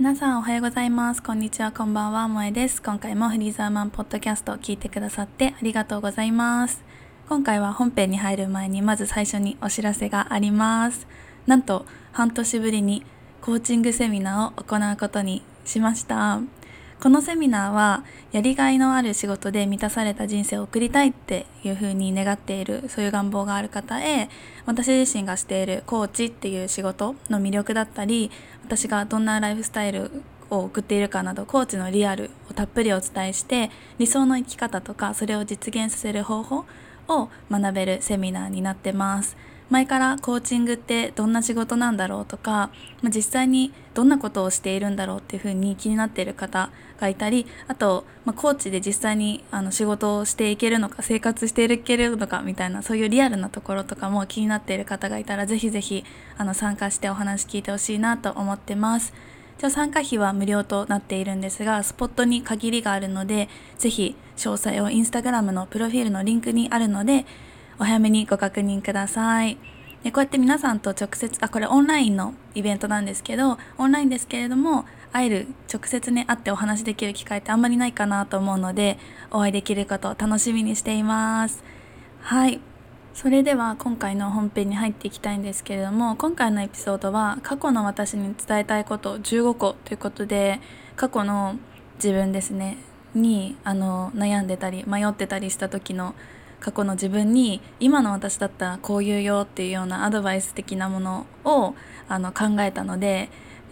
皆さんおはようございます。こんにちはこんばんは萌えです。今回もフリーザーマンポッドキャストを聞いてくださってありがとうございます。今回は本編に入る前にまず最初にお知らせがあります。なんと半年ぶりにコーチングセミナーを行うことにしました。このセミナーはやりがいのある仕事で満たされた人生を送りたいっていうふうに願っているそういう願望がある方へ私自身がしているコーチっていう仕事の魅力だったり私がどんなライフスタイルを送っているかなどコーチのリアルをたっぷりお伝えして理想の生き方とかそれを実現させる方法を学べるセミナーになってます。前からコーチングってどんな仕事なんだろうとか、まあ、実際にどんなことをしているんだろうっていうふうに気になっている方がいたりあと、まあ、コーチで実際にあの仕事をしていけるのか生活していけるのかみたいなそういうリアルなところとかも気になっている方がいたらぜひぜひあの参加してお話聞いてほしいなと思ってます。じゃ参加費は無料となっているんですがスポットに限りがあるのでぜひ詳細をインスタグラムのプロフィールのリンクにあるのでお早めにご確認ください。でこうやって皆さんと直接あこれオンラインのイベントなんですけどオンラインですけれども会える直接ね会ってお話できる機会ってあんまりないかなと思うのでお会いできることを楽しみにしています。はい。それでは今回の本編に入っていきたいんですけれども今回のエピソードは過去の私に伝えたいこと15個ということで過去の自分ですねにあの悩んでたり迷ってたりした時の過去の自分に今の私だったらこう言うよっていうようなアドバイス的なものをあの考えたので、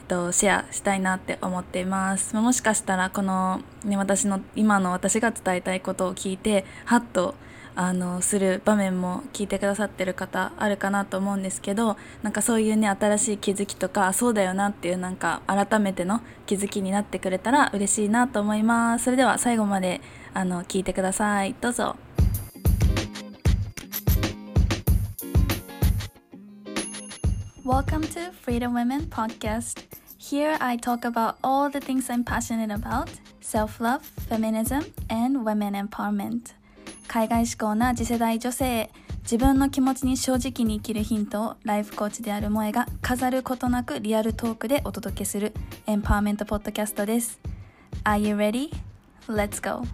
と、シェアしたいなって思っています。もしかしたらこの、ね、私の今の私が伝えたいことを聞いてハッとあのする場面も聞いてくださってる方あるかなと思うんですけどなんかそういうね新しい気づきとかそうだよなっていうなんか改めての気づきになってくれたら嬉しいなと思います。それでは最後まであの聞いてください。どうぞ。Welcome to Freedom Women Podcast. Here I talk about all the things I'm passionate about self love, feminism, and women empowerment. 海外志向な次世代女性自分の気持ちに正直に生きるヒントをライフコーチである萌えが飾ることなくリアルトークでお届けするエンパワーメントポッドキャストです。Are you ready? Let's go!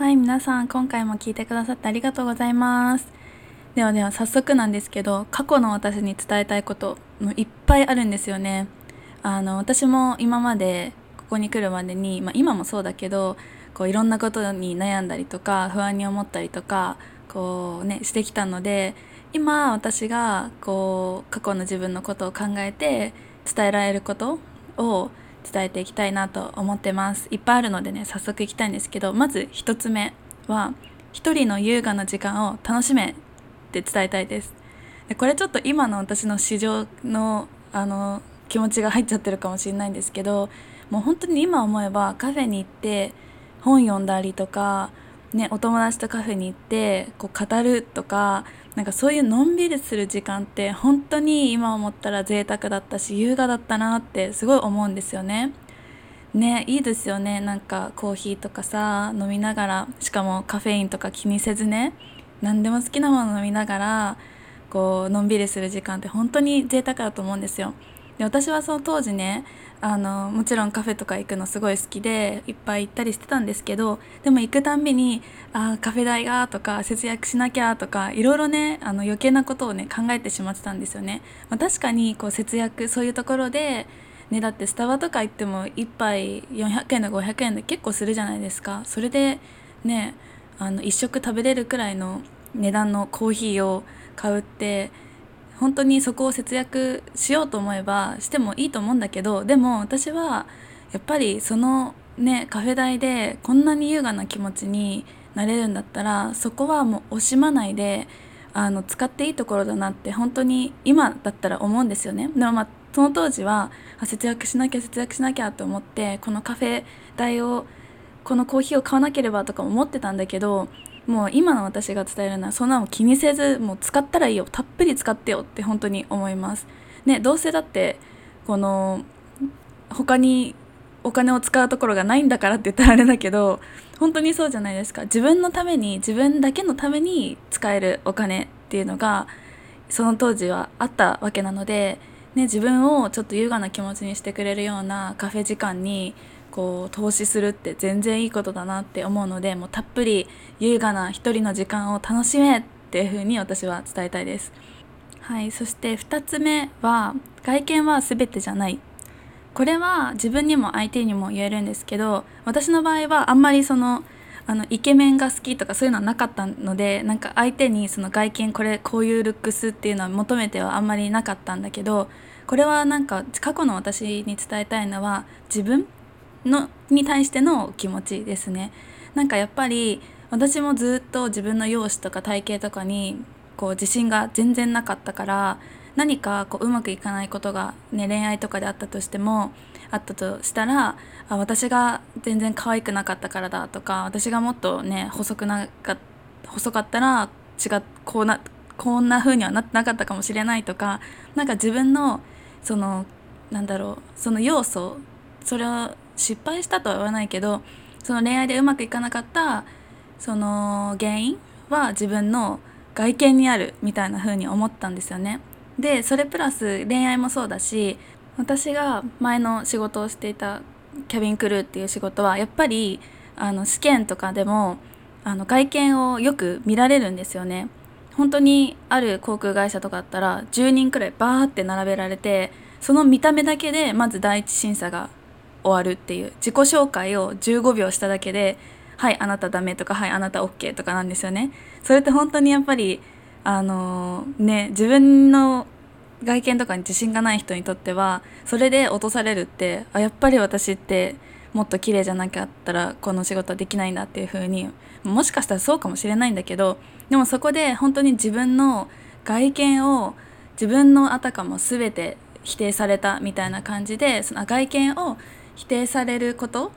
はい皆さん今回も聞いてくださってありがとうございます。ではでは早速なんですけど過去の私に伝えたいこともいっぱいあるんですよね。あの私も今までここに来るまでに、まあ、今もそうだけどこういろんなことに悩んだりとか不安に思ったりとかこうねしてきたので今私がこう過去の自分のことを考えて伝えられることを伝えていきたいなと思ってます。いっぱいあるのでね早速いきたいんですけどまず1つ目は一人の優雅な時間を楽しめって伝えたいです。でこれちょっと今の私の市場のあの気持ちが入っちゃってるかもしれないんですけどもう本当に今思えばカフェに行って本読んだりとかね、お友達とカフェに行ってこう語るとかなんかそういうのんびりする時間って本当に今思ったら贅沢だったし優雅だったなってすごい思うんですよね。ねいいですよねなんかコーヒーとかさ飲みながらしかもカフェインとか気にせずね何でも好きなもの飲みながらこうのんびりする時間って本当に贅沢だと思うんですよ。で私はその当時ねあのもちろんカフェとか行くのすごい好きでいっぱい行ったりしてたんですけどでも行くたんびにあカフェ代がとか節約しなきゃとかいろいろねあの余計なことをね考えてしまってたんですよね。まあ、確かにこう節約そういうところでね、だってスタバとか行っても1杯400円で500円で結構するじゃないですかそれでねあの1食食べれるくらいの値段のコーヒーを買うって本当にそこを節約しようと思えばしてもいいと思うんだけどでも私はやっぱりそのねカフェ代でこんなに優雅な気持ちになれるんだったらそこはもう惜しまないであの使っていいところだなって本当に今だったら思うんですよね。でもまあその当時は節約しなきゃ節約しなきゃと思ってこのカフェ代をこのコーヒーを買わなければとか思ってたんだけどもう今の私が伝えるのはそんなの気にせずもう使ったらいいよたっぷり使ってよって本当に思います。ねどうせだってこの他にお金を使うところがないんだからって言ったらあれだけど本当にそうじゃないですか自分のために自分だけのために使えるお金っていうのがその当時はあったわけなので、ね、自分をちょっと優雅な気持ちにしてくれるようなカフェ時間にこう投資するって全然いいことだなって思うのでもうたっぷり優雅な一人の時間を楽しめっていうふうに私は伝えたいです。はい、そして2つ目は外見は全てじゃないこれは自分にも相手にも言えるんですけど私の場合はあんまりそのあのイケメンが好きとかそういうのはなかったのでなんか相手にその外見これこういうルックスっていうのは求めてはあんまりなかったんだけどこれはなんか過去の私に伝えたいのは自分のに対しての気持ちですね。なんかやっぱり私もずっと自分の容姿とか体型とかにこう自信が全然なかったから何かこううまくいかないことが、ね、恋愛とかであったとしてもあったとしたらあ私が全然可愛くなかったからだとか私がもっとね細くなか細かったら違っこうなこんな風にはなってなかったかもしれないとかなんか自分のそのなんだろうその要素それを失敗したとは言わないけどその恋愛でうまくいかなかったその原因は自分の外見にあるみたいな風に思ったんですよね。でそれプラス恋愛もそうだし私が前の仕事をしていたキャビンクルーっていう仕事はやっぱりあの試験とかでもあの外見をよく見られるんですよね。本当にある航空会社とかだったら10人くらいバーって並べられてその見た目だけでまず第一審査が終わるっていう自己紹介を15秒しただけで「はいあなたダメ」とか「はいあなた OK」とかなんですよね。それって本当にやっぱりあのー、ね自分の外見とかに自信がない人にとってはそれで落とされるってあやっぱり私ってもっと綺麗じゃなかったらこの仕事はできないんだっていう風にもしかしたらそうかもしれないんだけどでもそこで本当に自分の外見を自分のあたかも全て否定されたみたいな感じでその外見を否定されること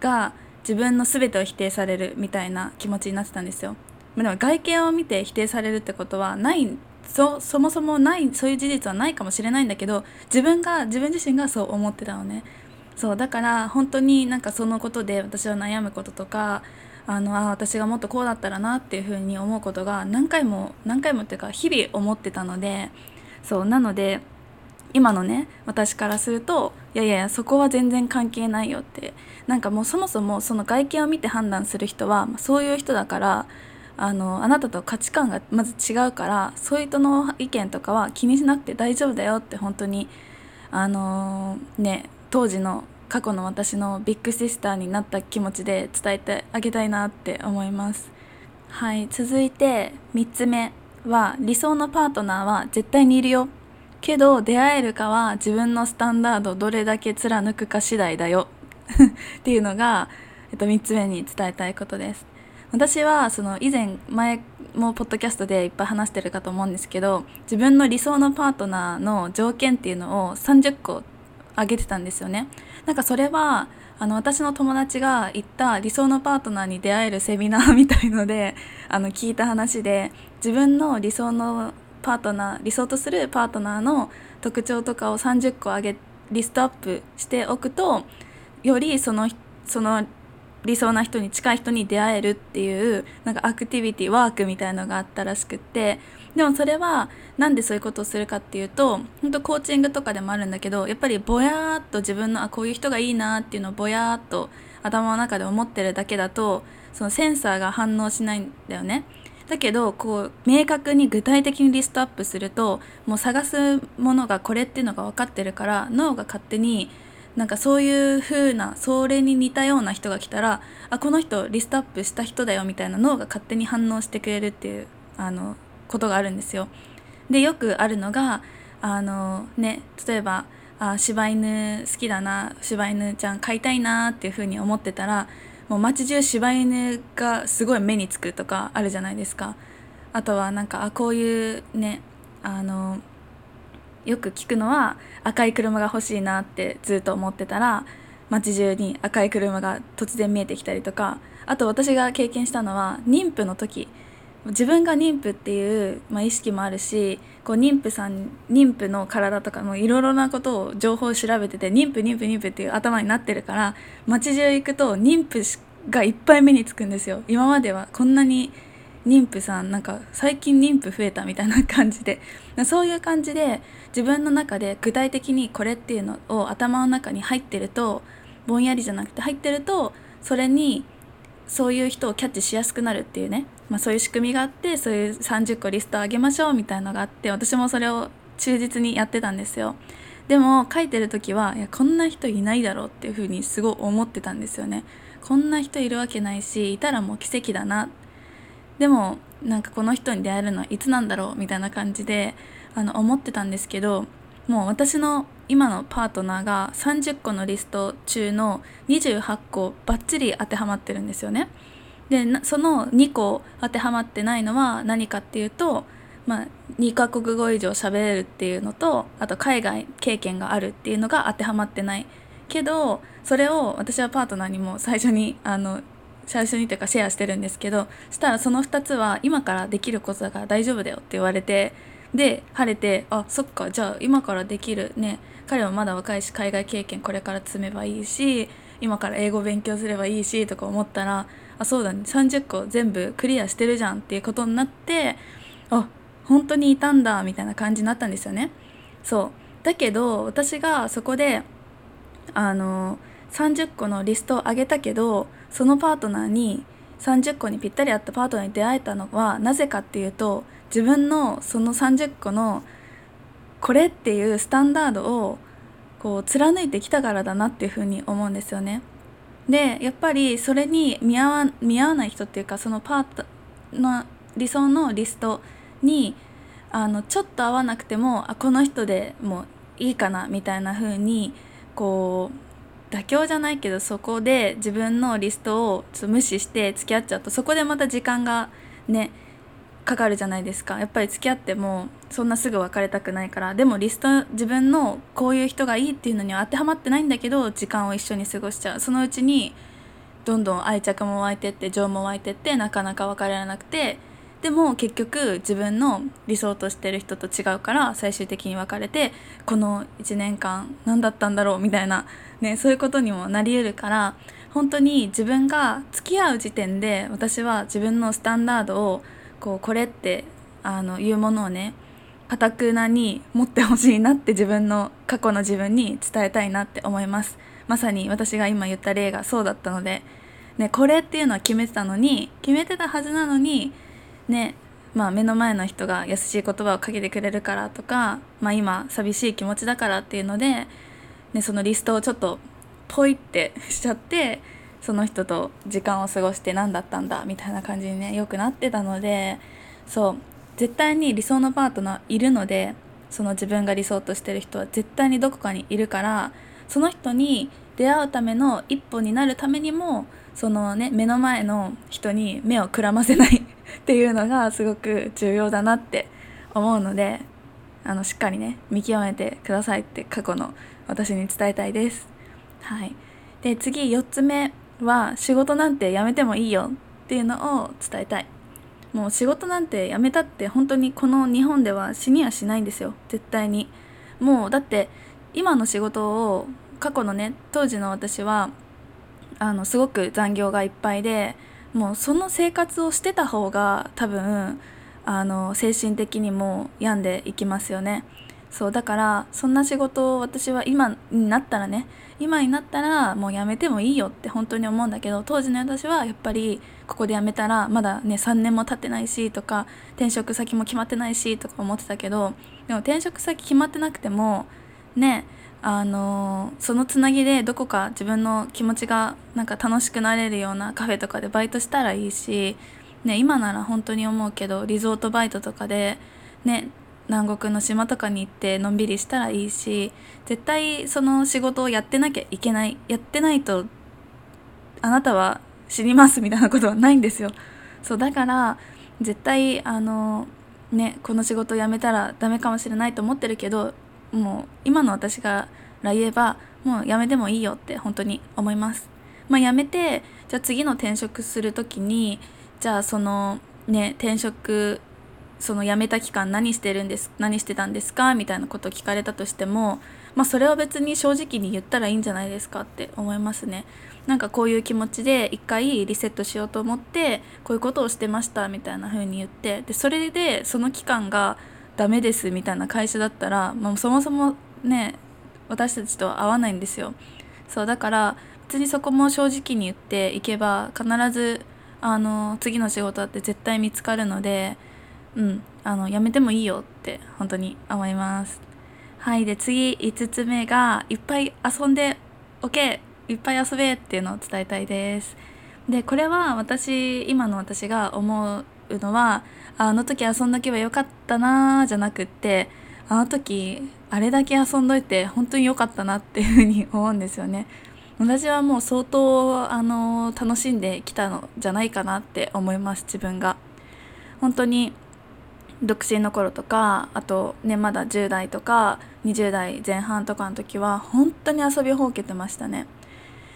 が自分の全てを否定されるみたいな気持ちになってたんですよ。でも外見を見て否定されるってことはないそそもそもないそういう事実はないかもしれないんだけど自分が自分自身がそう思ってたのねそうだから本当になんかそのことで私は悩むこととかあのあ私がもっとこうだったらなっていうふうに思うことが何回も何回もっていうか日々思ってたのでそうなので今のね私からするといやいやそこは全然関係ないよって。なんかもうそもそもその外見を見て判断する人はそういう人だからあのあなたと価値観がまず違うからそういう人の意見とかは気にしなくて大丈夫だよって本当にあのね当時の過去の私のビッグシスターになった気持ちで伝えてあげたいなって思います。はい続いて3つ目は理想のパートナーは絶対にいるよ。けど出会えるかは自分のスタンダードどれだけ貫くか次第だよ。っていうのが、えっと、3つ目に伝えたいことです。私はその以前前もポッドキャストでいっぱい話してるかと思うんですけど自分の理想のパートナーの条件っていうのを30個挙げてたんですよね。なんかそれはあの私の友達が行った理想のパートナーに出会えるセミナーみたいのであの聞いた話で自分の理想のパートナー理想とするパートナーの特徴とかを30個挙げリストアップしておくとよりそのその理想な人に近い人に出会えるっていうなんかアクティビティワークみたいのがあったらしくってでもそれはなんでそういうことをするかっていうと本当コーチングとかでもあるんだけどやっぱりぼやーっと自分のあこういう人がいいなっていうのをぼやーっと頭の中で思ってるだけだとそのセンサーが反応しないんだよね。だけどこう明確に具体的にリストアップするともう探すものがこれっていうのが分かってるから脳が勝手になんかそういう風なそれに似たような人が来たらあこの人リストアップした人だよみたいな脳が勝手に反応してくれるっていうあのことがあるんですよ。でよくあるのがあの、ね、例えばあ柴犬好きだな柴犬ちゃん飼いたいなっていう風に思ってたらもう街中柴犬がすごい目につくとかあるじゃないですか。あとはなんかあこういうねあのよく聞くのは赤い車が欲しいなってずっと思ってたら街中に赤い車が突然見えてきたりとかあと私が経験したのは妊婦の時自分が妊婦っていう、まあ、意識もあるしこう妊婦さん妊婦の体とかもいろいろなことを情報を調べてて妊婦妊婦妊婦っていう頭になってるから街中行くと妊婦がいっぱい目につくんですよ。今まではこんなに妊婦さんなんか最近妊婦増えたみたいな感じで。そういう感じで自分の中で具体的にこれっていうのを頭の中に入ってるとぼんやりじゃなくて入ってるとそれにそういう人をキャッチしやすくなるっていうね、まあ、そういう仕組みがあってそういう30個リストを上げましょうみたいのがあって私もそれを忠実にやってたんですよ。でも書いてる時はいやこんな人いないだろうっていうふうにすごい思ってたんですよね。こんな人いるわけないしいたらもう奇跡だな。でもなんかこの人に出会えるのはいつなんだろうみたいな感じであの思ってたんですけどもう私の今のパートナーが30個のリスト中の28個バッチリ当てはまってるんですよね。でその2個当てはまってないのは何かっていうと、まあ、2カ国語以上喋れるっていうのとあと海外経験があるっていうのが当てはまってないけどそれを私はパートナーにも最初にあの最初にというかシェアしてるんですけどしたらその2つは今からできることだから大丈夫だよって言われてで晴れてあそっかじゃあ今からできるね。彼はまだ若いし海外経験これから積めばいいし今から英語勉強すればいいしとか思ったらあそうだね30個全部クリアしてるじゃんっていうことになってあ本当にいたんだみたいな感じになったんですよね。そうだけど私がそこであの30個のリストを上げたけどそのパートナーに30個にぴったり合ったパートナーに出会えたのはなぜかっていうと自分のその30個のこれっていうスタンダードをこう貫いてきたからだなっていうふうに思うんですよね。でやっぱりそれに見合わ見合わない人っていうかそのパートの理想のリストにあのちょっと合わなくてもあこの人でもいいかなみたいな風にこう妥協じゃないけどそこで自分のリストをちょっと無視して付き合っちゃうとそこでまた時間がねかかるじゃないですか。やっぱり付き合ってもそんなすぐ別れたくないから。でもリスト自分のこういう人がいいっていうのには当てはまってないんだけど時間を一緒に過ごしちゃう。そのうちにどんどん愛着も湧いてって情も湧いてってなかなか別れられなくて。でも結局自分の理想としてる人と違うから最終的に別れてこの1年間何だったんだろうみたいな、ね、そういうことにもなり得るから本当に自分が付き合う時点で私は自分のスタンダードをこうこれってあのいうものをねかたくなに持ってほしいなって自分の過去の自分に伝えたいなって思います。まさに私が今言った例がそうだったので、ね、これっていうのは決めてたのに決めてたはずなのにねまあ目の前の人が優しい言葉をかけてくれるからとか、まあ、今寂しい気持ちだからっていうので、ね、そのリストをちょっとポイってしちゃってその人と時間を過ごして何だったんだみたいな感じにねよくなってたのでそう絶対に理想のパートナーいるのでその自分が理想としてる人は絶対にどこかにいるからその人に出会うための一歩になるためにもそのね目の前の人に目をくらませないっていうのがすごく重要だなって思うのであのしっかりね見極めてくださいって過去の私に伝えたいです。はい、で次4つ目は仕事なんてやめてもいいよっていうのを伝えたい。もう仕事なんてやめたって本当にこの日本では死にはしないんですよ。絶対に。もうだって今の仕事を過去のね当時の私はあのすごく残業がいっぱいでもうその生活をしてた方が多分あの精神的にも病んでいきますよね。そうだからそんな仕事を私は今になったらね今になったらもうやめてもいいよって本当に思うんだけど当時の私はやっぱりここで辞めたらまだね3年も経ってないしとか転職先も決まってないしとか思ってたけどでも転職先決まってなくてもねあのそのつなぎでどこか自分の気持ちがなんか楽しくなれるようなカフェとかでバイトしたらいいし、ね、今なら本当に思うけどリゾートバイトとかでね南国の島とかに行ってのんびりしたらいいし絶対その仕事をやってなきゃいけないやってないとあなたは死にますみたいなことはないんですよ。そうだから絶対あのねこの仕事辞めたらダメかもしれないと思ってるけどもう今の私から言えばもう辞めてもいいよって本当に思います。まあ辞めてじゃあ次の転職する時にじゃあそのね転職その辞めた期間何してるんです何してたんですかみたいなことを聞かれたとしても、まあ、それは別に正直に言ったらいいんじゃないですかって思いますね。なんかこういう気持ちで一回リセットしようと思ってこういうことをしてましたみたいな風に言ってでそれでその期間がダメですみたいな会社だったら、まあ、そもそもね私たちとは合わないんですよ。そうだから別にそこも正直に言っていけば必ずあの次の仕事だって絶対見つかるのでうん。あのやめてもいいよって本当に思います。はいで次5つ目がいっぱい遊んで OK いっぱい遊べっていうのを伝えたいです。でこれは私今の私が思うのはあの時遊んどけばよかったなーじゃなくってあの時あれだけ遊んどいて本当に良かったなっていうふうに思うんですよね。私はもう相当あの楽しんできたのじゃないかなって思います自分が。本当に独身の頃とかあとねまだ10代とか20代前半とかの時は本当に遊びほうけてましたね。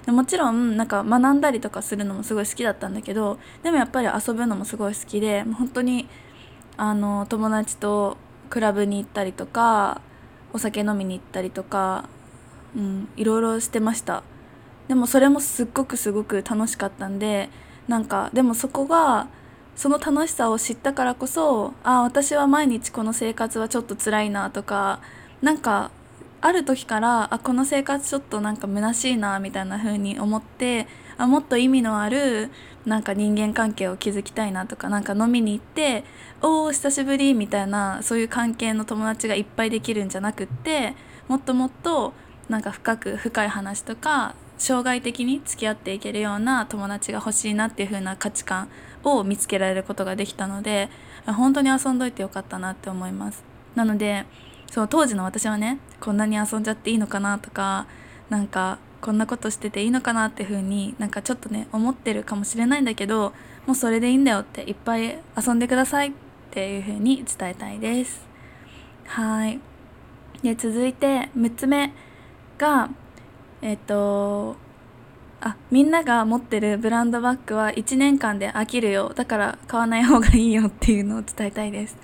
もちろんなんか学んだりとかするのもすごい好きだったんだけどでもやっぱり遊ぶのもすごい好きで本当にあの友達とクラブに行ったりとかお酒飲みに行ったりとか、うん、いろいろしてました。でもそれもすっごくすごく楽しかったんでなんかでもそこがその楽しさを知ったからこそあ私は毎日この生活はちょっと辛いなとかなんかある時からあこの生活ちょっとなんか虚しいなみたいな風に思ってあもっと意味のあるなんか人間関係を築きたいなとかなんか飲みに行っておお久しぶりみたいなそういう関係の友達がいっぱいできるんじゃなくってもっともっとなんか深く深い話とか生涯的に付き合っていけるような友達が欲しいなっていう風な価値観を見つけられることができたので本当に遊んどいてよかったなって思います。なのでそう当時の私はねこんなに遊んじゃっていいのかなとかなんかこんなことしてていいのかなっていう風になんかちょっとね思ってるかもしれないんだけどもうそれでいいんだよっていっぱい遊んでくださいっていう風に伝えたいです。はい。で続いて6つ目がえっとあみんなが持ってるブランドバッグは1年間で飽きるよ。だから買わない方がいいよっていうのを伝えたいです。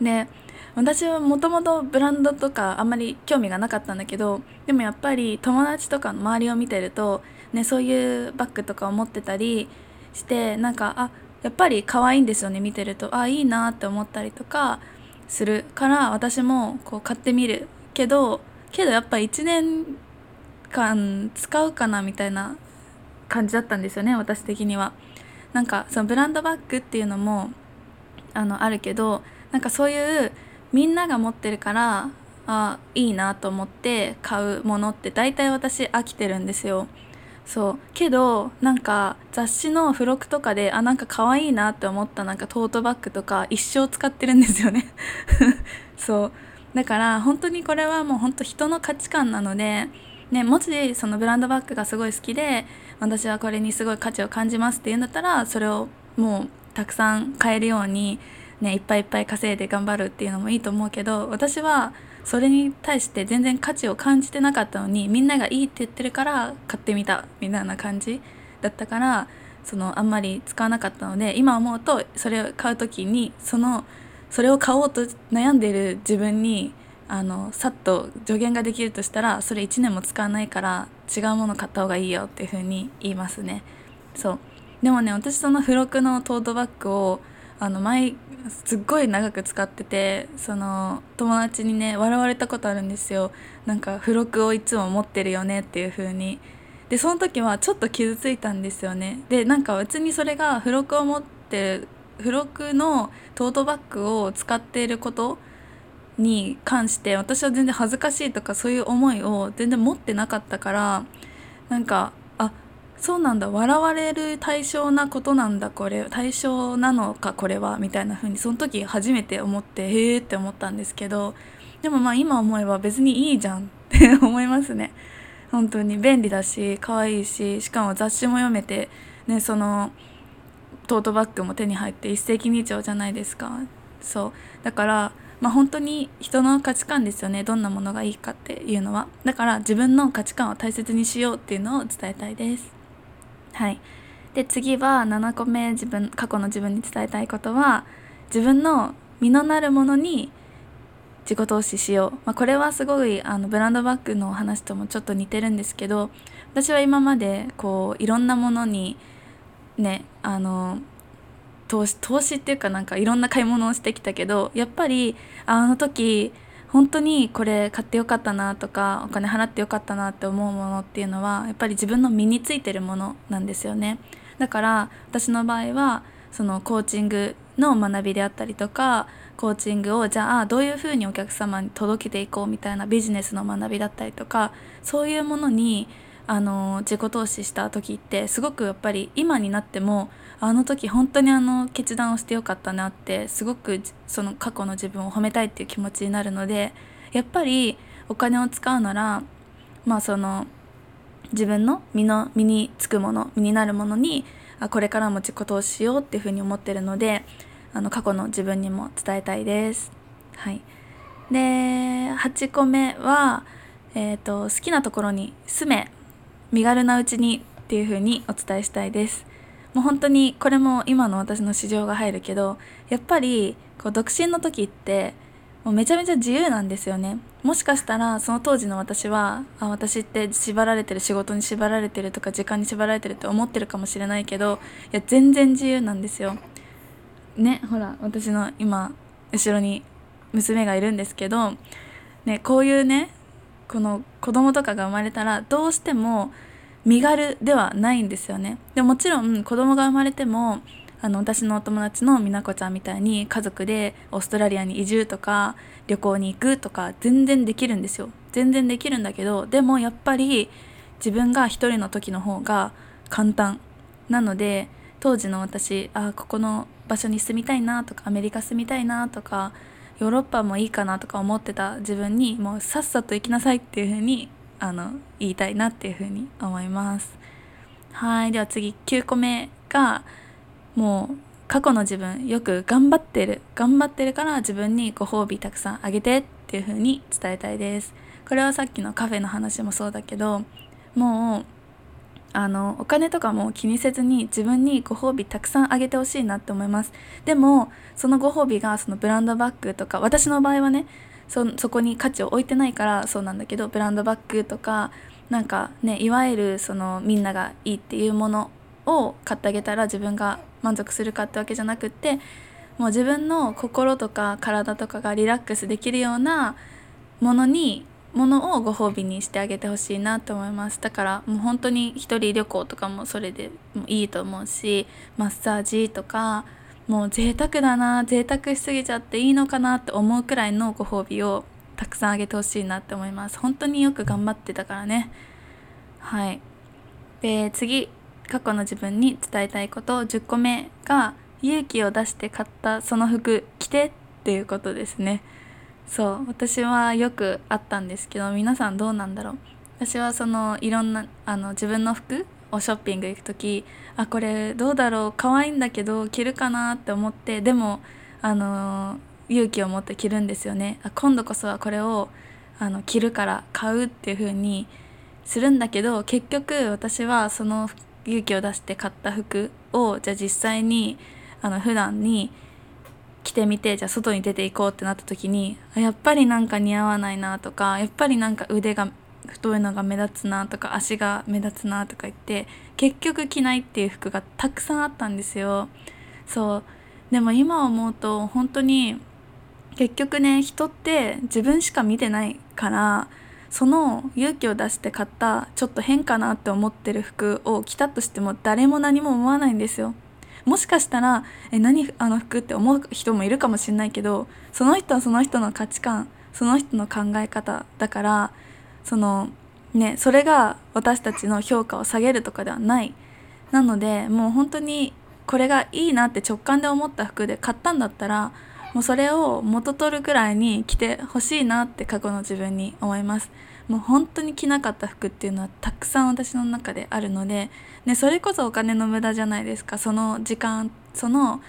で私はもともとブランドとかあんまり興味がなかったんだけどでもやっぱり友達とかの周りを見てると、ね、そういうバッグとかを持ってたりしてなんかあやっぱり可愛いんですよね見てると。あいいなって思ったりとかするから私もこう買ってみるけどけどやっぱ1年間使うかなみたいな感じだったんですよね私的には。なんかそのブランドバッグっていうのもあのあるけどなんかそういうみんなが持ってるからあいいなと思って買うものって大体私飽きてるんですよ。そうけどなんか雑誌の付録とかであなんか可愛いなって思ったなんかトートバッグとか一生使ってるんですよね そうだから本当にこれはもう本当人の価値観なのでねもしそのブランドバッグがすごい好きで私はこれにすごい価値を感じますって言うんだったらそれをもうたくさん買えるようにね、いっぱいいっぱい稼いで頑張るっていうのもいいと思うけど私はそれに対して全然価値を感じてなかったのにみんながいいって言ってるから買ってみたみたいな感じだったからそのあんまり使わなかったので今思うとそれを買う時にそのそれを買おうと悩んでる自分にあのさっと助言ができるとしたらそれ1年も使わないから違うもの買った方がいいよっていう風に言いますね。そう。でもね私その付録のトートバッグをあの前すっごい長く使っててその友達にね笑われたことあるんですよ。なんか付録をいつも持ってるよねっていう風に。でその時はちょっと傷ついたんですよね。でなんか別にそれが付録を持ってる付録のトートバッグを使っていることに関して私は全然恥ずかしいとかそういう思いを全然持ってなかったからなんかあそうなんだ笑われる対象なことなんだこれ対象なのかこれはみたいな風にその時初めて思ってへえって思ったんですけどでもまあ今思えば別にいいじゃんって 思いますね。本当に便利だし可愛いししかも雑誌も読めてねそのトートバッグも手に入って一石二鳥じゃないですか。そう。だからまあ本当に人の価値観ですよね。どんなものがいいかっていうのは。だから自分の価値観を大切にしようっていうのを伝えたいです。はい。で次は7個目自分過去の自分に伝えたいことは自分の実のなるものに自己投資しよう、まあ、これはすごいあのブランドバッグの話ともちょっと似てるんですけど私は今までこういろんなものにねあの投資投資っていうかなんかいろんな買い物をしてきたけどやっぱりあの時本当にこれ買ってよかったなとかお金払ってよかったなって思うものっていうのはやっぱり自分の身についてるものなんですよね。だから私の場合はそのコーチングの学びであったりとかコーチングをじゃあどういうふうにお客様に届けていこうみたいなビジネスの学びだったりとかそういうものにあの自己投資した時ってすごくやっぱり今になってもあの時本当にあの決断をしてよかったなってすごくその過去の自分を褒めたいっていう気持ちになるのでやっぱりお金を使うならまあその自分の身の身につくもの身になるものにこれからも自己投資しようっていうふうに思ってるのであの過去の自分にも伝えたいです。はい、で8個目は、えーと、好きなところに住め身軽なうちにっていうふうにお伝えしたいです。もう本当にこれも今の私の市場が入るけどやっぱりこう独身の時ってもうめちゃめちゃ自由なんですよね。もしかしたらその当時の私はあ私って縛られてる仕事に縛られてるとか時間に縛られてるって思ってるかもしれないけどいや全然自由なんですよ。ねほら私の今後ろに娘がいるんですけど、ね、こういうねこの子供とかが生まれたらどうしても身軽ではないんですよね。でもちろん子供が生まれてもあの私のお友達の美奈子ちゃんみたいに家族でオーストラリアに移住とか旅行に行くとか全然できるんですよ。全然できるんだけどでもやっぱり自分が一人の時の方が簡単なので当時の私あここの場所に住みたいなとかアメリカ住みたいなとかヨーロッパもいいかなとか思ってた自分にもうさっさと行きなさいっていう風にあの言いたいなっていうふうに思います。はい。では次9個目がもう過去の自分よく頑張ってる。頑張ってるから自分にご褒美たくさんあげてっていう風に伝えたいです。これはさっきのカフェの話もそうだけどもうあのお金とかも気にせずに自分にご褒美たくさんあげてほしいなって思います。でもそのご褒美がそのブランドバッグとか私の場合はねそそこに価値を置いてないからそうなんだけどブランドバッグとかなんかねいわゆるそのみんながいいっていうものを買ってあげたら自分が満足するかってわけじゃなくってもう自分の心とか体とかがリラックスできるようなものにものをご褒美にしてあげてほしいなと思います。だからもう本当に一人旅行とかもそれでもいいと思うしマッサージとかもう贅沢だな贅沢しすぎちゃっていいのかなって思うくらいのご褒美をたくさんあげてほしいなって思います。本当によく頑張ってたからね。はい。で次過去の自分に伝えたいこと10個目が勇気を出して買ったその服着てっていうことですね。そう。私はよくあったんですけど皆さんどうなんだろう。私はそのいろんなあの自分の服をショッピング行く時あこれどうだろう可愛いんだけど着るかなって思ってでもあの勇気を持って着るんですよね。あ今度こそはこれをあの着るから買うっていう風にするんだけど結局私はその勇気を出して買った服をじゃあ実際にあの普段に着てみてじゃあ外に出ていこうってなった時にやっぱりなんか似合わないなとかやっぱりなんか腕が太いのが目立つなとか足が目立つなとか言って結局着ないっていう服がたくさんあったんですよ。そう。でも今思うと本当に結局ね人って自分しか見てないからその勇気を出して買ったちょっと変かなって思ってる服を着たとしても誰も何も思わないんですよ。もしかしたらえ何あの服って思う人もいるかもしれないけどその人はその人の価値観その人の考え方だからそのねそれが私たちの評価を下げるとかではない。なのでもう本当にこれがいいなって直感で思った服で買ったんだったらもうそれを元取るくらいに着てほしいなって過去の自分に思います。もう本当に着なかった服っていうのはたくさん私の中であるので、ね、それこそお金の無駄じゃないですか。その時間その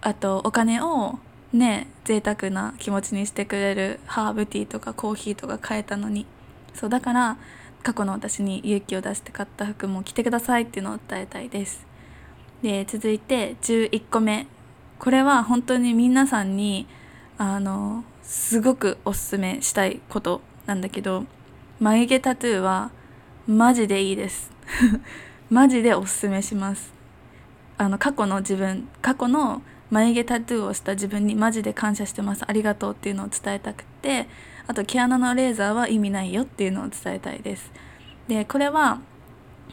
あとお金をね贅沢な気持ちにしてくれるハーブティーとかコーヒーとか買えたのに。そうだから過去の私に勇気を出して買った服も着てくださいっていうのを伝えたいです。で続いて11個目。これは本当に皆さんにあのすごくおすすめしたいことなんだけど眉毛タトゥーはマジでいいです。マジでおすすめします。あの過去の自分過去の眉毛タトゥーをした自分にマジで感謝してます。ありがとうっていうのを伝えたくてあと毛穴のレーザーは意味ないよっていうのを伝えたいです。でこれは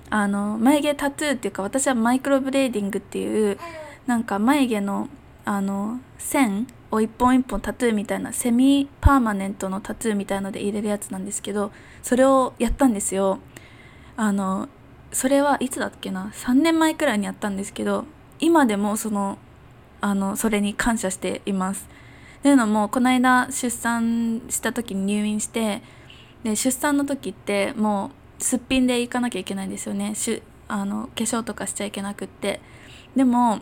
あの眉毛タトゥーっていうか私はマイクロブレーディングっていうなんか眉毛のあの線を一本一本タトゥーみたいなセミパーマネントのタトゥーみたいので入れるやつなんですけどそれをやったんですよ。あのそれはいつだっけな？3年前くらいにやったんですけど今でもそのあのそれに感謝しています。というのもこの間出産した時に入院してで出産の時ってもうすっぴんで行かなきゃいけないんですよね。しあの化粧とかしちゃいけなくって。でも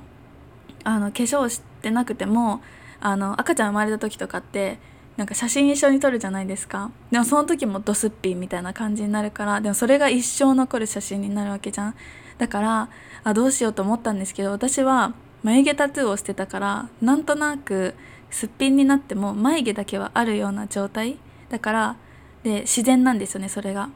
あの化粧してなくてもあの赤ちゃん生まれた時とかってなんか写真一緒に撮るじゃないですか。でもその時もドスッピンみたいな感じになるからでもそれが一生残る写真になるわけじゃん。だからあどうしようと思ったんですけど私は眉毛タトゥーをしてたからなんとなくすっぴんになっても眉毛だけはあるような状態。だからで自然なんですよねそれが。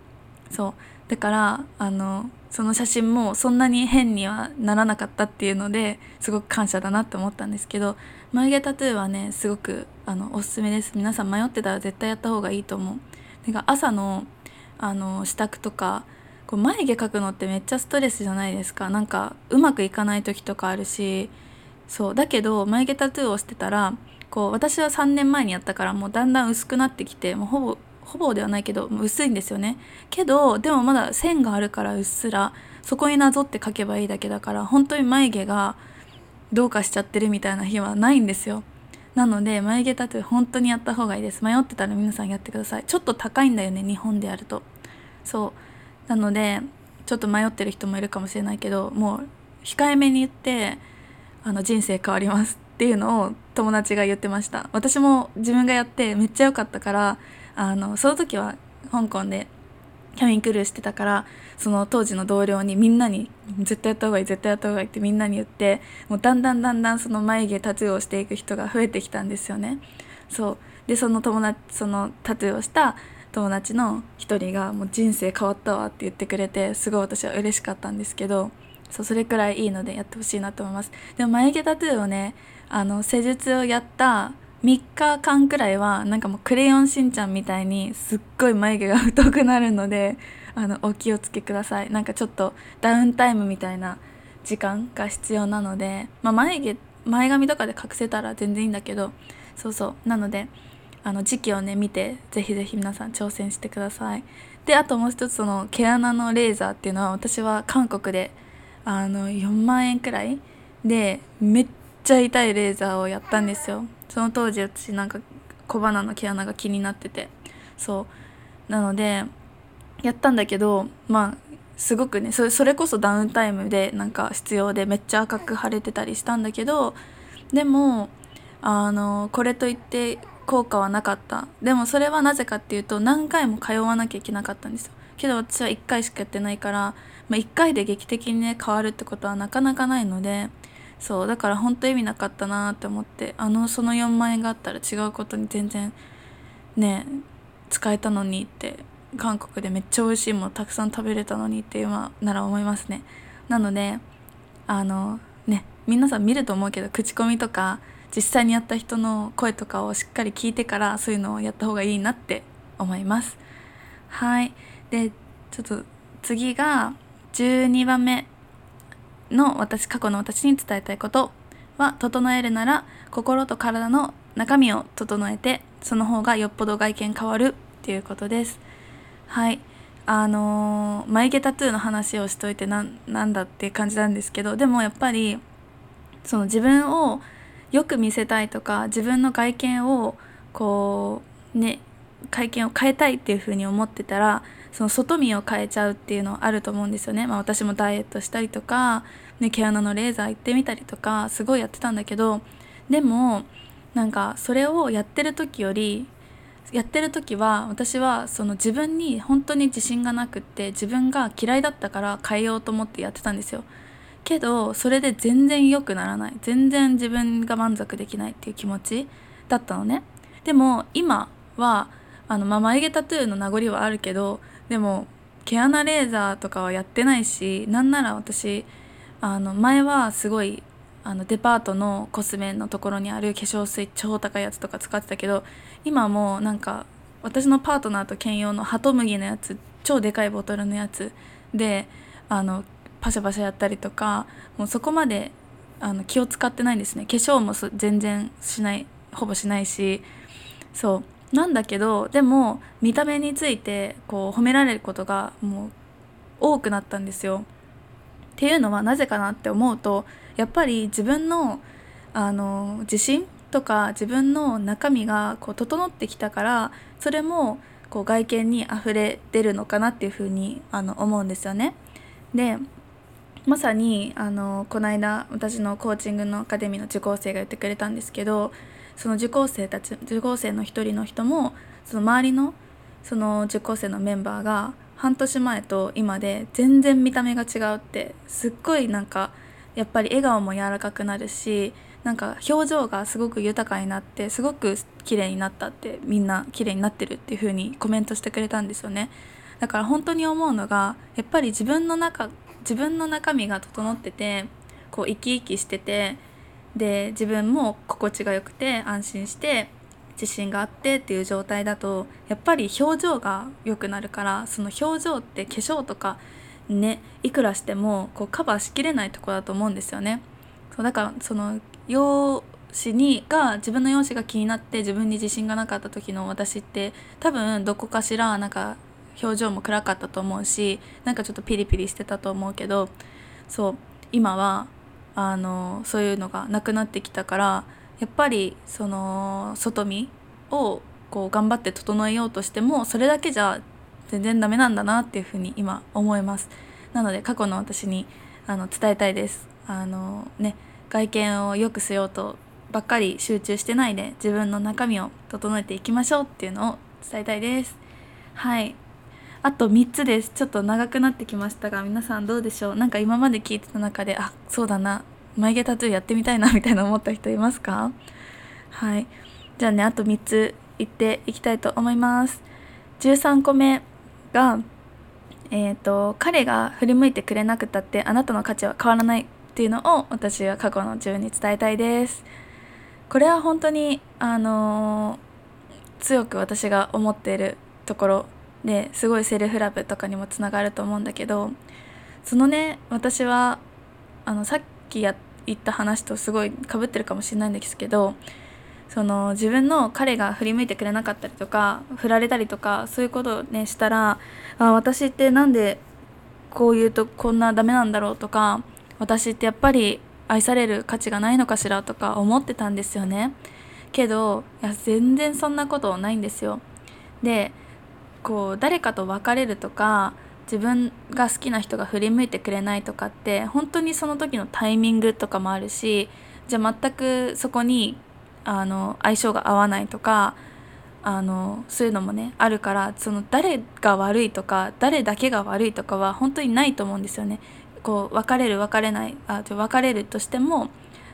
そう。だからあのその写真もそんなに変にはならなかったっていうのですごく感謝だなって思ったんですけど眉毛タトゥーはねすごくあのおすすめです。皆さん迷ってたら絶対やった方がいいと思う。なんか朝のあの支度とかこう眉毛描くのってめっちゃストレスじゃないですか。なんかうまくいかない時とかあるし。そう。だけど眉毛タトゥーをしてたらこう私は3年前にやったからもうだんだん薄くなってきてもうほぼほぼではないけど薄いんですよね。けどでもまだ線があるからうっすらそこになぞって描けばいいだけだから本当に眉毛がどうかしちゃってるみたいな日はないんですよ。なので眉毛タトゥー本当にやった方がいいです。迷ってたら皆さんやってください。ちょっと高いんだよね日本でやると。そう。なのでちょっと迷ってる人もいるかもしれないけどもう控えめに言ってあの人生変わりますっていうのを友達が言ってました。私も自分がやってめっちゃ良かったからあのその時は香港でキャミンクルーしてたからその当時の同僚にみんなに絶対やった方がいい絶対やった方がいいってみんなに言ってもうだんだんだんだんその眉毛タトゥーをしていく人が増えてきたんですよね。そう。でその友達そのタトゥーをした友達の一人がもう人生変わったわって言ってくれてすごい私は嬉しかったんですけどそうそれくらいいいのでやってほしいなと思います。でも眉毛タトゥーをねあの施術をやった3日間くらいはなんかもうクレヨンしんちゃんみたいにすっごい眉毛が太くなるのであのお気をつけください。なんかちょっとダウンタイムみたいな時間が必要なので、まあ、眉毛前髪とかで隠せたら全然いいんだけどそうそう。なのであの時期をね見てぜひぜひ皆さん挑戦してください。であともう一つその毛穴のレーザーっていうのは私は韓国であの4万円くらいでめっちゃ痛いレーザーをやったんですよ。その当時私なんか小鼻の毛穴が気になってて。そう。なのでやったんだけどまあすごくねそれそれこそダウンタイムでなんか必要でめっちゃ赤く腫れてたりしたんだけどでもあのこれといって効果はなかった。でもそれはなぜかっていうと何回も通わなきゃいけなかったんですよ。けど私は1回しかやってないから、まあ、1回で劇的にね変わるってことはなかなかないのでそうだから本当意味なかったなって思ってあのその4万円があったら違うことに全然ね使えたのにって韓国でめっちゃ美味しいものたくさん食べれたのにって今なら思いますね。なのであのね皆さん見ると思うけど口コミとか実際にやった人の声とかをしっかり聞いてからそういうのをやった方がいいなって思います。はい。でちょっと次が12番目の私過去の私に伝えたいことは整えるなら心と体の中身を整えてその方がよっぽど外見変わるっていうことです。はい。あのー、眉毛タトゥーの話をしといてなんだって感じなんですけどでもやっぱりその自分をよく見せたいとか自分の外見をこうね外見を変えたいっていうふうに思ってたらその外見を変えちゃうっていうのあると思うんですよね、まあ、私もダイエットしたりとか、ね、毛穴のレーザー行ってみたりとかすごいやってたんだけどでもなんかそれをやってる時よりやってる時は私はその自分に本当に自信がなくって自分が嫌いだったから変えようと思ってやってたんですよ。けどそれで全然良くならない。全然自分が満足できないっていう気持ちだったのね。でも今はあの、まあ、眉毛タトゥーの名残はあるけどでも毛穴レーザーとかはやってないしなんなら私あの前はすごいあのデパートのコスメのところにある化粧水超高いやつとか使ってたけど今もうなんか私のパートナーと兼用のハトムギのやつ超でかいボトルのやつであのパシャパシャやったりとかもうそこまであの気を使ってないんですね化粧も全然しないほぼしないしそうなんだけどでも見た目についてこう褒められることがもう多くなったんですよ。っていうのはなぜかなって思うとやっぱり自分のあの自信とか自分の中身がこう整ってきたからそれもこう外見に溢れ出るのかなっていうふうにあの思うんですよね。でまさにあのこの間私のコーチングのアカデミーの受講生が言ってくれたんですけどその受講生たち受講生の一人の人もその周りのその受講生のメンバーが半年前と今で全然見た目が違うってすっごいなんかやっぱり笑顔も柔らかくなるしなんか表情がすごく豊かになってすごく綺麗になったってみんな綺麗になってるっていう風にコメントしてくれたんですよね。だから本当に思うのがやっぱり自分の中自分の中身が整っててこう生き生きしててで自分も心地が良くて安心して自信があってっていう状態だとやっぱり表情が良くなるからその表情って化粧とかねいくらしてもこうカバーしきれないとこだと思うんですよね。そうだからその容姿にが自分の容姿が気になって自分に自信がなかった時の私って多分どこかしらなんか表情も暗かったと思うしなんかちょっとピリピリしてたと思うけどそう今はあのそういうのがなくなってきたからやっぱりその外見をこう頑張って整えようとしてもそれだけじゃ全然ダメなんだなっていうふうに今思います。なので過去の私にあの伝えたいです。あのね外見を良くしようとばっかり集中してないで自分の中身を整えていきましょうっていうのを伝えたいです。はい。あと3つです。ちょっと長くなってきましたが皆さんどうでしょう？なんか今まで聞いてた中であそうだな。眉毛タトゥーやってみたいな みたいな思った人いますか？はい。じゃあねあと3つ言っていきたいと思います。13個目がえっ、ー、と彼が振り向いてくれなくたってあなたの価値は変わらないっていうのを私は過去の自分に伝えたいです。これは本当にあのー、強く私が思っているところですごいセルフラブとかにもつながると思うんだけどそのね私はあのさっきや言った話とすごいかぶってるかもしれないんですけどその自分の彼が振り向いてくれなかったりとか振られたりとかそういうことをねしたらあ私ってなんでこういうとこんなダメなんだろうとか私ってやっぱり愛される価値がないのかしらとか思ってたんですよね。けどいや全然そんなことないんですよ。でこう誰かと別れるとか自分が好きな人が振り向いてくれないとかって本当にその時のタイミングとかもあるしじゃあ全くそこにあの相性が合わないとかあのそういうのもねあるからその誰が悪いとか誰だけが悪いとかは本当にないと思うんですよね。こう別れる別れないあじゃ別れるとしても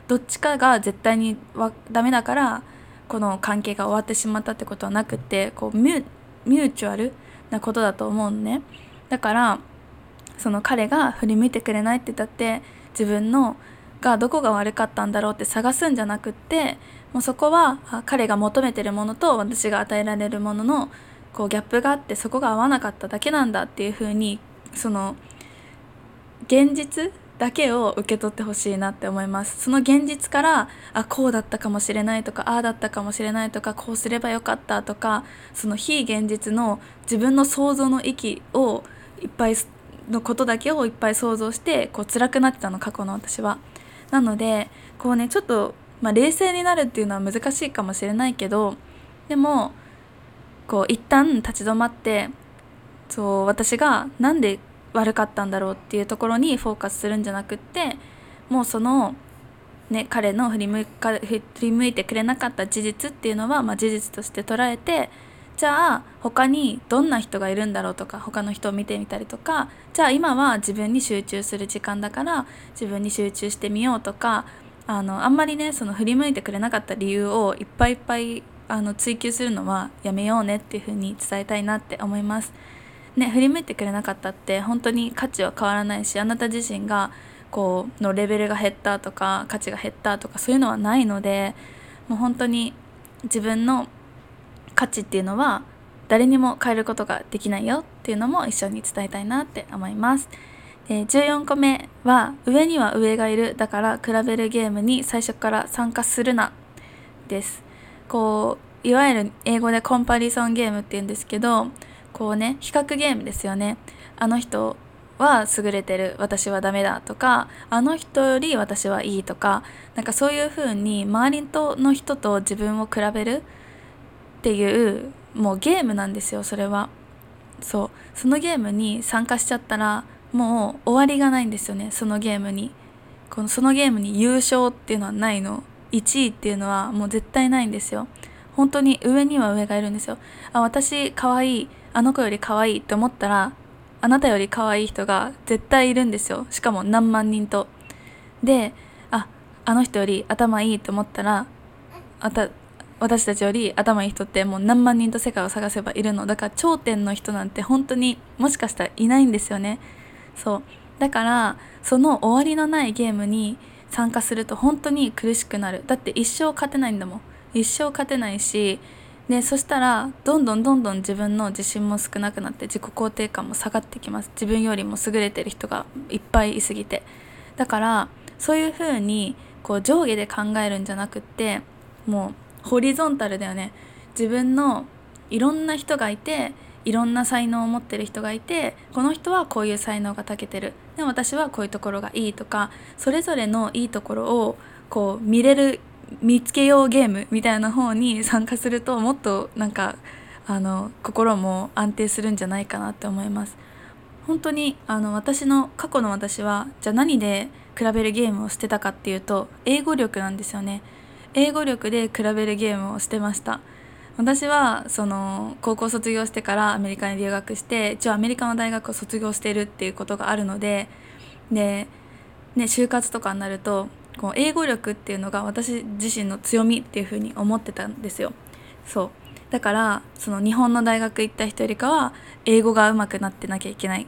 どっちかが絶対にわダメだからこの関係が終わってしまったってことはなくってこうミューチュアルなことだと思うのね。だからその彼が振り向いてくれないって言ったって自分のがどこが悪かったんだろうって探すんじゃなくってもうそこは彼が求めてるものと私が与えられるもののこうギャップがあってそこが合わなかっただけなんだっていうふうにその現実だけを受け取ってほしいなって思いますその現実からあこうだったかもしれないとかああだったかもしれないとかこうすればよかったとかその非現実の自分の想像の域をいっぱいのことだけをいっぱい想像してこう辛くなってたの過去の私は。なのでこうねちょっと、まあ、冷静になるっていうのは難しいかもしれないけどでもこう一旦立ち止まってそう私がなんで悪かったんだろうっていうところにフォーカスするんじゃなくってもうその、ね、彼の振り向か振り向いてくれなかった事実っていうのは、まあ、事実として捉えてじゃあ他にどんな人がいるんだろうとか他の人を見てみたりとかじゃあ今は自分に集中する時間だから自分に集中してみようとかあのあんまりねその振り向いてくれなかった理由をいっぱいいっぱいあの追求するのはやめようねっていうふうに伝えたいなって思います。ね、振り向いてくれなかったって本当に価値は変わらないしあなた自身がこうのレベルが減ったとか価値が減ったとかそういうのはないのでもう本当に自分の価値っていうのは誰にも変えることができないよっていうのも一緒に伝えたいなって思います。で14個目は上には上がいるだから比べるゲームに最初から参加するなですこういわゆる英語でコンパリソンゲームって言うんですけどこうね比較ゲームですよね。あの人は優れてる私はダメだとかあの人より私はいいとかなんかそういう風に周りとの人と自分を比べるっていうもうゲームなんですよそれは。そう。そのゲームに参加しちゃったらもう終わりがないんですよねそのゲームに。このそのゲームに優勝っていうのはないの。1位っていうのはもう絶対ないんですよ。本当に上には上がいるんですよ。あ私可愛いあの子より可愛いって思ったらあなたより可愛い人が絶対いるんですよ。しかも何万人と。でああの人より頭いいと思ったらあた私たちより頭いい人ってもう何万人と世界を探せばいるの。だから頂点の人なんて本当にもしかしたらいないんですよね。そう。だからその終わりのないゲームに参加すると本当に苦しくなる。だって一生勝てないんだもん。一生勝てないしでそしたらどんどんどんどん自分の自信も少なくなって自己肯定感も下がってきます。自分よりも優れてる人がいっぱいいすぎて。だからそういうふうにこう上下で考えるんじゃなくってもうホリゾンタルだよね。自分のいろんな人がいていろんな才能を持ってる人がいてこの人はこういう才能が長けてる。でも私はこういうところがいいとかそれぞれのいいところをこう見れる見つけようゲームみたいな方に参加するともっとなんかあの心も安定するんじゃないかなって思います。本当にあの私の過去の私はじゃあ何で比べるゲームをしてたかっていうと英語力なんですよね。英語力で比べるゲームをしてました。私はその高校卒業してからアメリカに留学して一応アメリカの大学を卒業してるっていうことがあるのでで、ね、就活とかになるとこう英語力っていうのが私自身の強みっていうふうに思ってたんですよ。そう。だからその日本の大学行った人よりかは英語が上手くなってなきゃいけない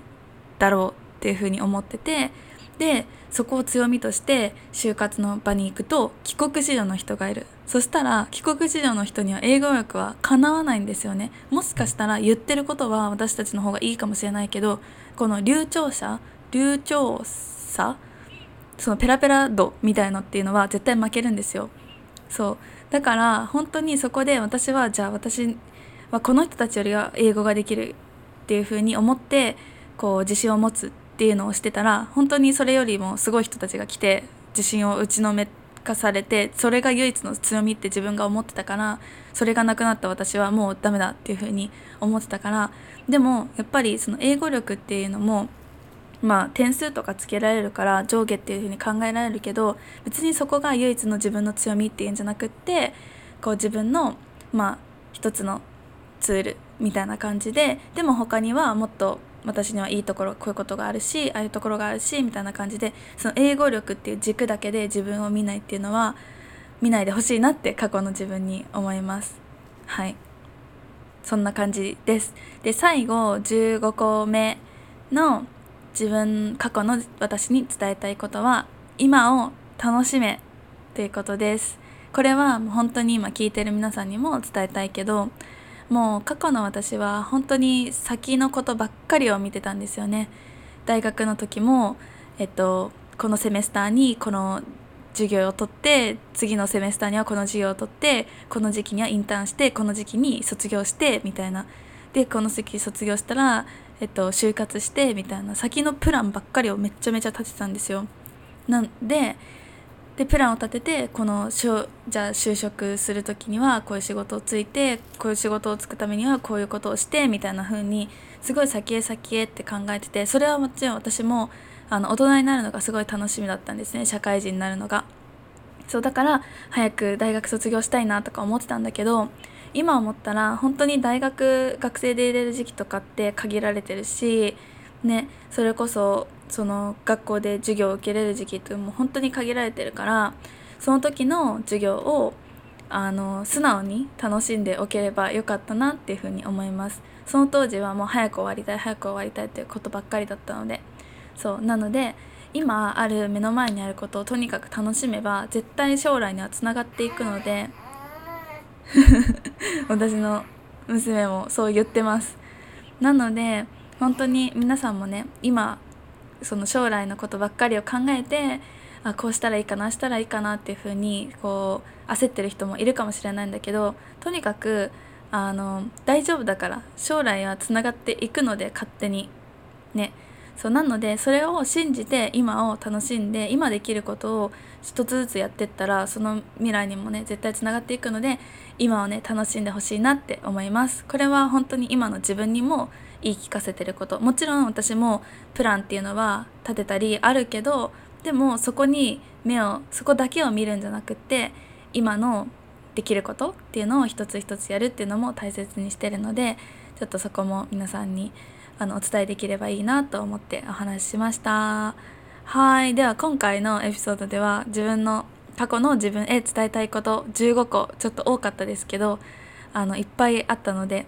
だろうっていうふうに思っててでそこを強みとして就活の場に行くと帰国子女の人がいる。そしたら帰国子女の人には英語力はかなわないんですよね。もしかしたら言ってることは私たちの方がいいかもしれないけどこの流暢さ流暢さそのペラペラ度みたいのっていうのは絶対負けるんですよ。そう。だから本当にそこで私はじゃあ私はこの人たちよりは英語ができるっていうふうに思ってこう自信を持つっていうのをしてたら本当にそれよりもすごい人たちが来て自信を打ちのめ化されてそれが唯一の強みって自分が思ってたからそれがなくなった私はもうダメだっていうふうに思ってたからでもやっぱりその英語力っていうのもまあ点数とかつけられるから上下っていうふうに考えられるけど別にそこが唯一の自分の強みっていうんじゃなくってこう自分のまあ一つのツールみたいな感じででも他にはもっと私にはいいところこういうことがあるしああいうところがあるしみたいな感じでその英語力っていう軸だけで自分を見ないっていうのは見ないでほしいなって過去の自分に思います。はい。そんな感じです。で最後15個目の自分過去の私に伝えたいことは今を楽しめということです。これはもう本当に今聞いてる皆さんにも伝えたいけどもう過去の私は本当に先のことばっかりを見てたんですよね。大学の時も、えっと、このセメスターにこの授業を取って次のセメスターにはこの授業を取ってこの時期にはインターンしてこの時期に卒業してみたいな。でこの時卒業したら、えっと、就活してみたいな先のプランばっかりをめちゃめちゃ立てたんですよなんででプランを立ててこのしょじゃあ就職する時にはこういう仕事をついてこういう仕事をつくためにはこういうことをしてみたいな風にすごい先へ先へって考えててそれはもちろん私もあの大人になるのがすごい楽しみだったんですね社会人になるのが。そうだから早く大学卒業したいなとか思ってたんだけど今思ったら本当に大学学生で入れる時期とかって限られてるしねそれこそその学校で授業を受けれる時期ってもう本当に限られてるからその時の授業をあの素直に楽しんでおければよかったなっていうふうに思います。その当時はもう早く終わりたい早く終わりたいっていうことばっかりだったので。そうなので今ある目の前にあることをとにかく楽しめば絶対将来にはつながっていくので 私の娘もそう言ってます。なので本当に皆さんもね今その将来のことばっかりを考えてあこうしたらいいかなしたらいいかなっていう風にこう焦ってる人もいるかもしれないんだけどとにかくあの大丈夫だから将来はつながっていくので勝手に。ね。そうなのでそれを信じて今を楽しんで今できることを一つずつやってったらその未来にもね絶対つながっていくので今をね楽しんでほしいなって思います。これは本当に今の自分にも言い聞かせてること。もちろん私もプランっていうのは立てたりあるけどでもそこに目をそこだけを見るんじゃなくって今のできることっていうのを一つ一つやるっていうのも大切にしてるのでちょっとそこも皆さんにあのお伝えできればいいなと思ってお話ししました。はい。では今回のエピソードでは自分の過去の自分へ伝えたいこと15個ちょっと多かったですけどあのいっぱいあったので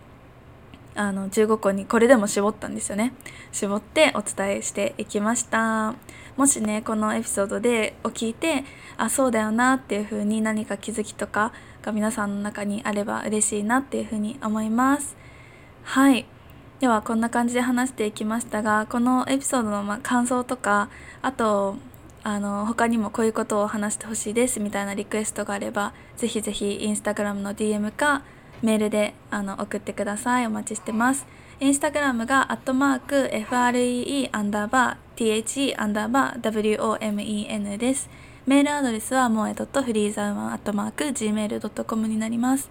あの15個にこれでも絞ったんですよね。絞ってお伝えしていきました。もしねこのエピソードでを聞いてあそうだよなっていう風に何か気づきとかが皆さんの中にあれば嬉しいなっていう風に思います。はい。ではこんな感じで話していきましたがこのエピソードの感想とかあとあの他にもこういうことを話してほしいですみたいなリクエストがあればぜひぜひインスタグラムの DM かメールであの送ってください。お待ちしてます。インスタグラムがアットマーク FREE アンダーバー THE アンダーバー WOMEN です。メールアドレスはもえ .freezaman.gmail.com になります。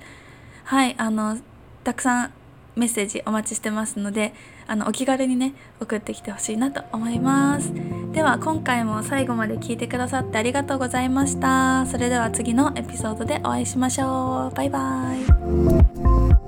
はいあのたくさんメッセージお待ちしてますのであのお気軽にね送ってきてほしいなと思います。では今回も最後まで聞いてくださってありがとうございました。それでは次のエピソードでお会いしましょう。バイバイ。